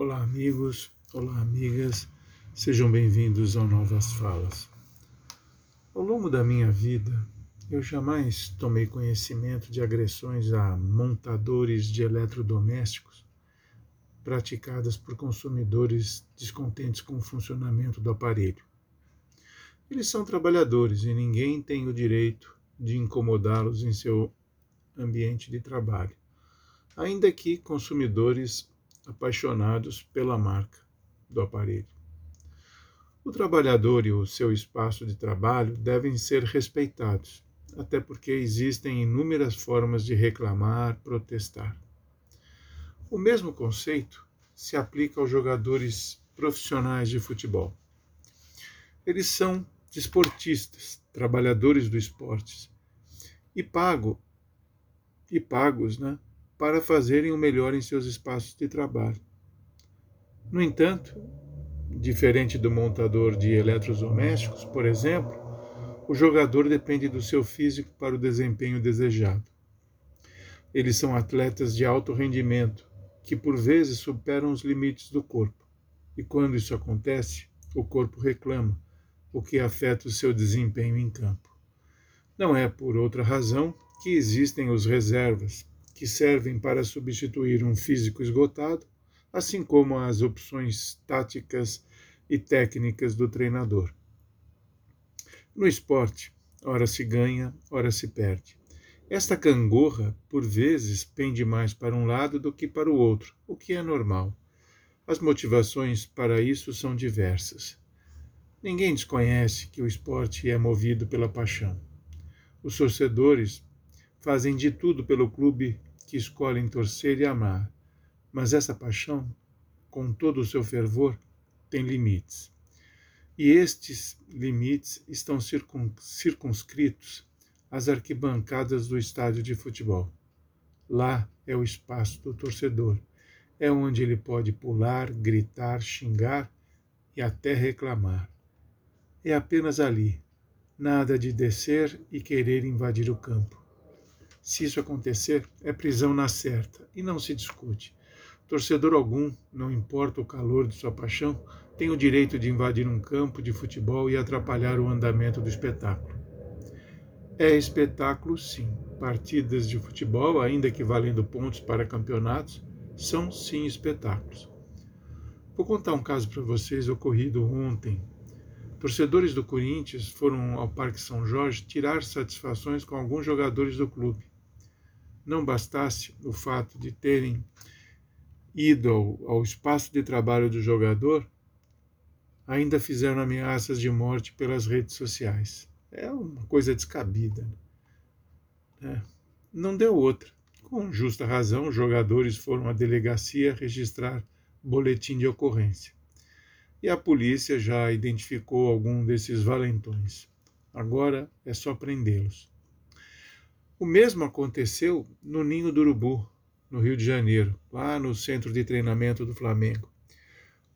Olá, amigos, olá, amigas, sejam bem-vindos ao Novas Falas. Ao longo da minha vida, eu jamais tomei conhecimento de agressões a montadores de eletrodomésticos praticadas por consumidores descontentes com o funcionamento do aparelho. Eles são trabalhadores e ninguém tem o direito de incomodá-los em seu ambiente de trabalho, ainda que consumidores apaixonados pela marca do aparelho. O trabalhador e o seu espaço de trabalho devem ser respeitados, até porque existem inúmeras formas de reclamar, protestar. O mesmo conceito se aplica aos jogadores profissionais de futebol. Eles são desportistas, trabalhadores do esporte, e pago e pagos, né, para fazerem o melhor em seus espaços de trabalho. No entanto, diferente do montador de eletrodomésticos, por exemplo, o jogador depende do seu físico para o desempenho desejado. Eles são atletas de alto rendimento, que por vezes superam os limites do corpo. E quando isso acontece, o corpo reclama, o que afeta o seu desempenho em campo. Não é por outra razão que existem os reservas, que servem para substituir um físico esgotado, assim como as opções táticas e técnicas do treinador. No esporte, ora se ganha, ora se perde. Esta cangorra, por vezes, pende mais para um lado do que para o outro, o que é normal. As motivações para isso são diversas. Ninguém desconhece que o esporte é movido pela paixão. Os torcedores fazem de tudo pelo clube que escolhem torcer e amar, mas essa paixão, com todo o seu fervor, tem limites. E estes limites estão circunscritos às arquibancadas do estádio de futebol. Lá é o espaço do torcedor. É onde ele pode pular, gritar, xingar e até reclamar. É apenas ali, nada de descer e querer invadir o campo. Se isso acontecer, é prisão na certa e não se discute. Torcedor algum, não importa o calor de sua paixão, tem o direito de invadir um campo de futebol e atrapalhar o andamento do espetáculo. É espetáculo, sim. Partidas de futebol, ainda que valendo pontos para campeonatos, são sim espetáculos. Vou contar um caso para vocês ocorrido ontem. Torcedores do Corinthians foram ao Parque São Jorge tirar satisfações com alguns jogadores do clube não bastasse o fato de terem ido ao, ao espaço de trabalho do jogador, ainda fizeram ameaças de morte pelas redes sociais. É uma coisa descabida. Né? Não deu outra. Com justa razão, os jogadores foram à delegacia registrar boletim de ocorrência. E a polícia já identificou algum desses valentões. Agora é só prendê-los. O mesmo aconteceu no Ninho do Urubu, no Rio de Janeiro, lá no centro de treinamento do Flamengo.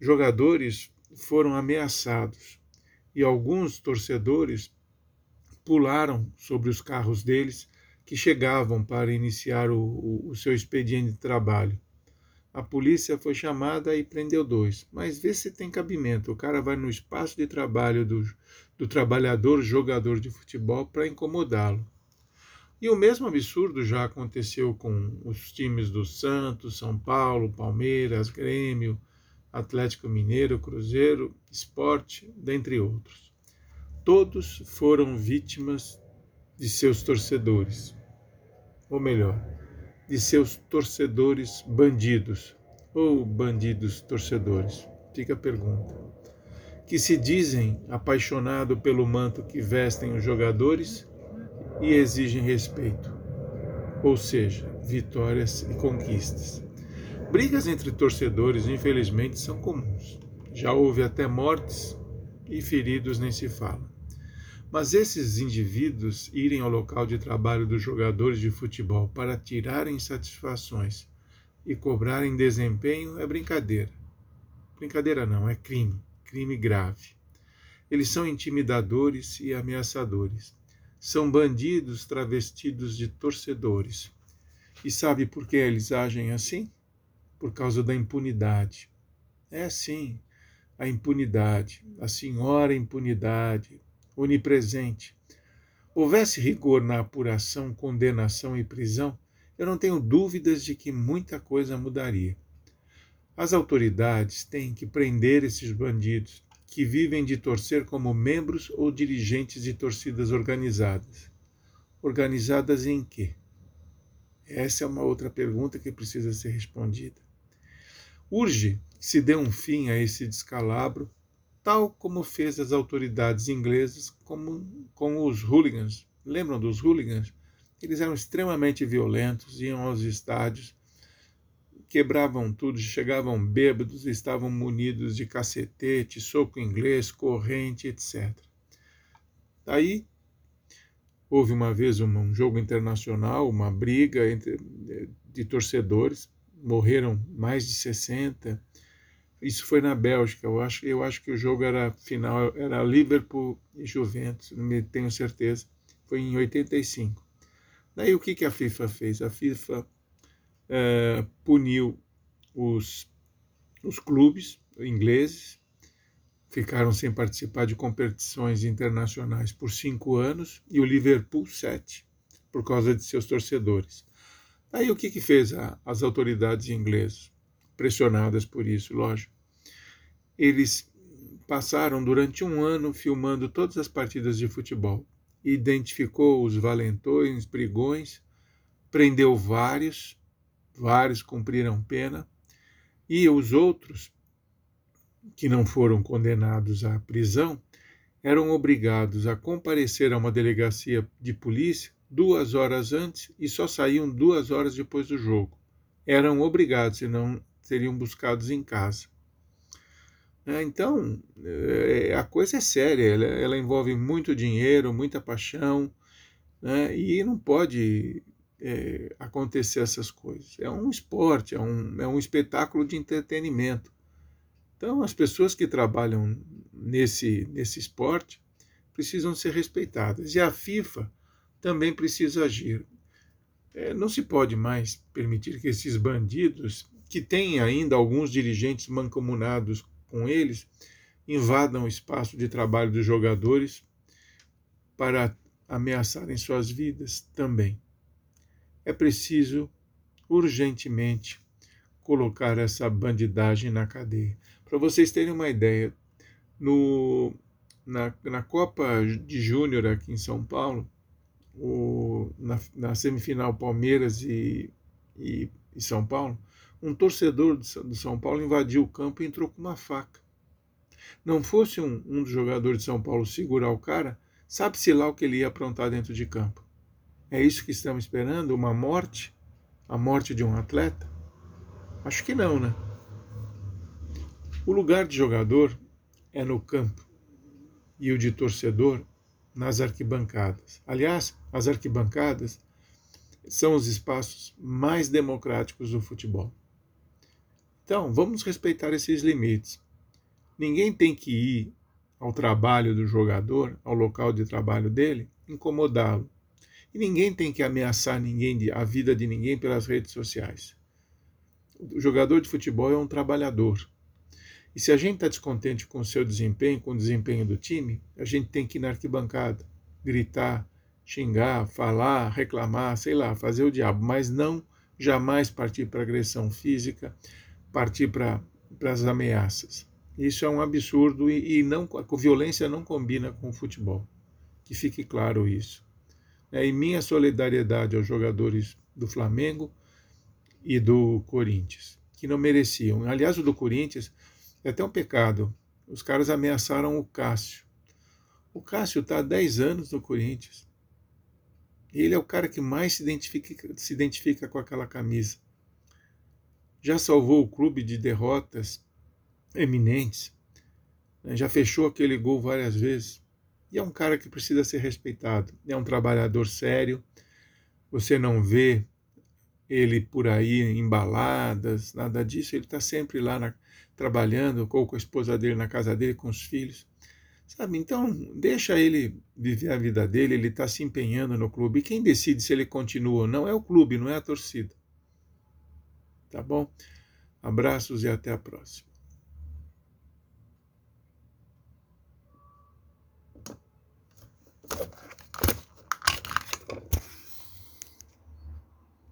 Jogadores foram ameaçados e alguns torcedores pularam sobre os carros deles que chegavam para iniciar o, o, o seu expediente de trabalho. A polícia foi chamada e prendeu dois, mas vê se tem cabimento. O cara vai no espaço de trabalho do, do trabalhador jogador de futebol para incomodá-lo. E o mesmo absurdo já aconteceu com os times do Santos, São Paulo, Palmeiras, Grêmio, Atlético Mineiro, Cruzeiro, Esporte, dentre outros. Todos foram vítimas de seus torcedores, ou melhor, de seus torcedores bandidos, ou bandidos torcedores. Fica a pergunta. Que se dizem apaixonados pelo manto que vestem os jogadores e exigem respeito, ou seja, vitórias e conquistas. Brigas entre torcedores, infelizmente, são comuns. Já houve até mortes e feridos nem se fala. Mas esses indivíduos irem ao local de trabalho dos jogadores de futebol para tirarem satisfações e cobrarem desempenho é brincadeira. Brincadeira não, é crime, crime grave. Eles são intimidadores e ameaçadores são bandidos travestidos de torcedores. E sabe por que eles agem assim? Por causa da impunidade. É sim, a impunidade, a senhora impunidade, onipresente. Houvesse rigor na apuração, condenação e prisão, eu não tenho dúvidas de que muita coisa mudaria. As autoridades têm que prender esses bandidos que vivem de torcer como membros ou dirigentes de torcidas organizadas. Organizadas em quê? Essa é uma outra pergunta que precisa ser respondida. Urge que se dê um fim a esse descalabro, tal como fez as autoridades inglesas como, com os hooligans. Lembram dos hooligans? Eles eram extremamente violentos, iam aos estádios, quebravam tudo, chegavam bêbados, estavam munidos de cacetete, soco inglês, corrente, etc. Aí houve uma vez um jogo internacional, uma briga entre, de torcedores, morreram mais de 60. Isso foi na Bélgica. Eu acho, eu acho que o jogo era final, era Liverpool e Juventus, não tenho certeza. Foi em 85. Daí o que, que a FIFA fez? A FIFA é, puniu os, os clubes ingleses, ficaram sem participar de competições internacionais por cinco anos, e o Liverpool sete, por causa de seus torcedores. Aí o que, que fez a, as autoridades inglesas? Pressionadas por isso, lógico. Eles passaram durante um ano filmando todas as partidas de futebol identificou os valentões, brigões, prendeu vários, vários cumpriram pena, e os outros, que não foram condenados à prisão, eram obrigados a comparecer a uma delegacia de polícia duas horas antes e só saíam duas horas depois do jogo. Eram obrigados, senão seriam buscados em casa. É, então, é, a coisa é séria, ela, ela, envolve muito dinheiro, muita paixão, né? e não pode é, acontecer essas coisas. É um esporte, é um, é um espetáculo de entretenimento. Então, as pessoas que trabalham nesse, nesse esporte precisam ser respeitadas. E a FIFA também precisa agir. É, não se pode mais permitir que esses bandidos, que têm ainda alguns dirigentes mancomunados com eles, invadam o espaço de trabalho dos jogadores para ameaçarem suas vidas também. É preciso urgentemente colocar essa bandidagem na cadeia. Para vocês terem uma ideia, no, na, na Copa de Júnior aqui em São Paulo, o, na, na, semifinal Palmeiras e, e, e São Paulo, um torcedor do São Paulo invadiu o campo e entrou com uma faca. Não fosse um, um dos jogadores de São Paulo segurar o cara, sabe-se lá o que ele ia aprontar dentro de campo. É isso que estamos esperando? Uma morte? A morte de um atleta? Acho que não, né? O lugar de jogador é no campo e o de torcedor nas arquibancadas. Aliás, as arquibancadas são os espaços mais democráticos do futebol. Então, vamos respeitar esses limites. Ninguém tem que ir ao trabalho do jogador, ao local de trabalho dele, incomodá-lo. E ninguém tem que ameaçar ninguém, a vida de ninguém pelas redes sociais. O jogador de futebol é um trabalhador. E se a gente está descontente com o seu desempenho, com o desempenho do time, a gente tem que ir na arquibancada, gritar, xingar, falar, reclamar, sei lá, fazer o diabo, mas não jamais partir para agressão física, partir para as ameaças. Isso é um absurdo e, e não, a violência não combina com o futebol. Que fique claro isso. É, e minha solidariedade aos jogadores do Flamengo e do Corinthians, que não mereciam. Aliás, o do Corinthians é até um pecado. Os caras ameaçaram o Cássio. O Cássio está há 10 anos no Corinthians. Ele é o cara que mais se identifica, se identifica com aquela camisa já salvou o clube de derrotas eminentes, né? já fechou aquele gol várias vezes. E é um cara que precisa ser respeitado. É um trabalhador sério. Você não vê ele por aí embaladas, nada disso. Ele está sempre lá na, trabalhando com a esposa dele na casa dele, com os filhos. Sabe? Então, deixa ele viver a vida dele, ele está se empenhando no clube. E quem decide se ele continua ou não é o clube, não é a torcida. Tá bom? Abraços e até a próxima. a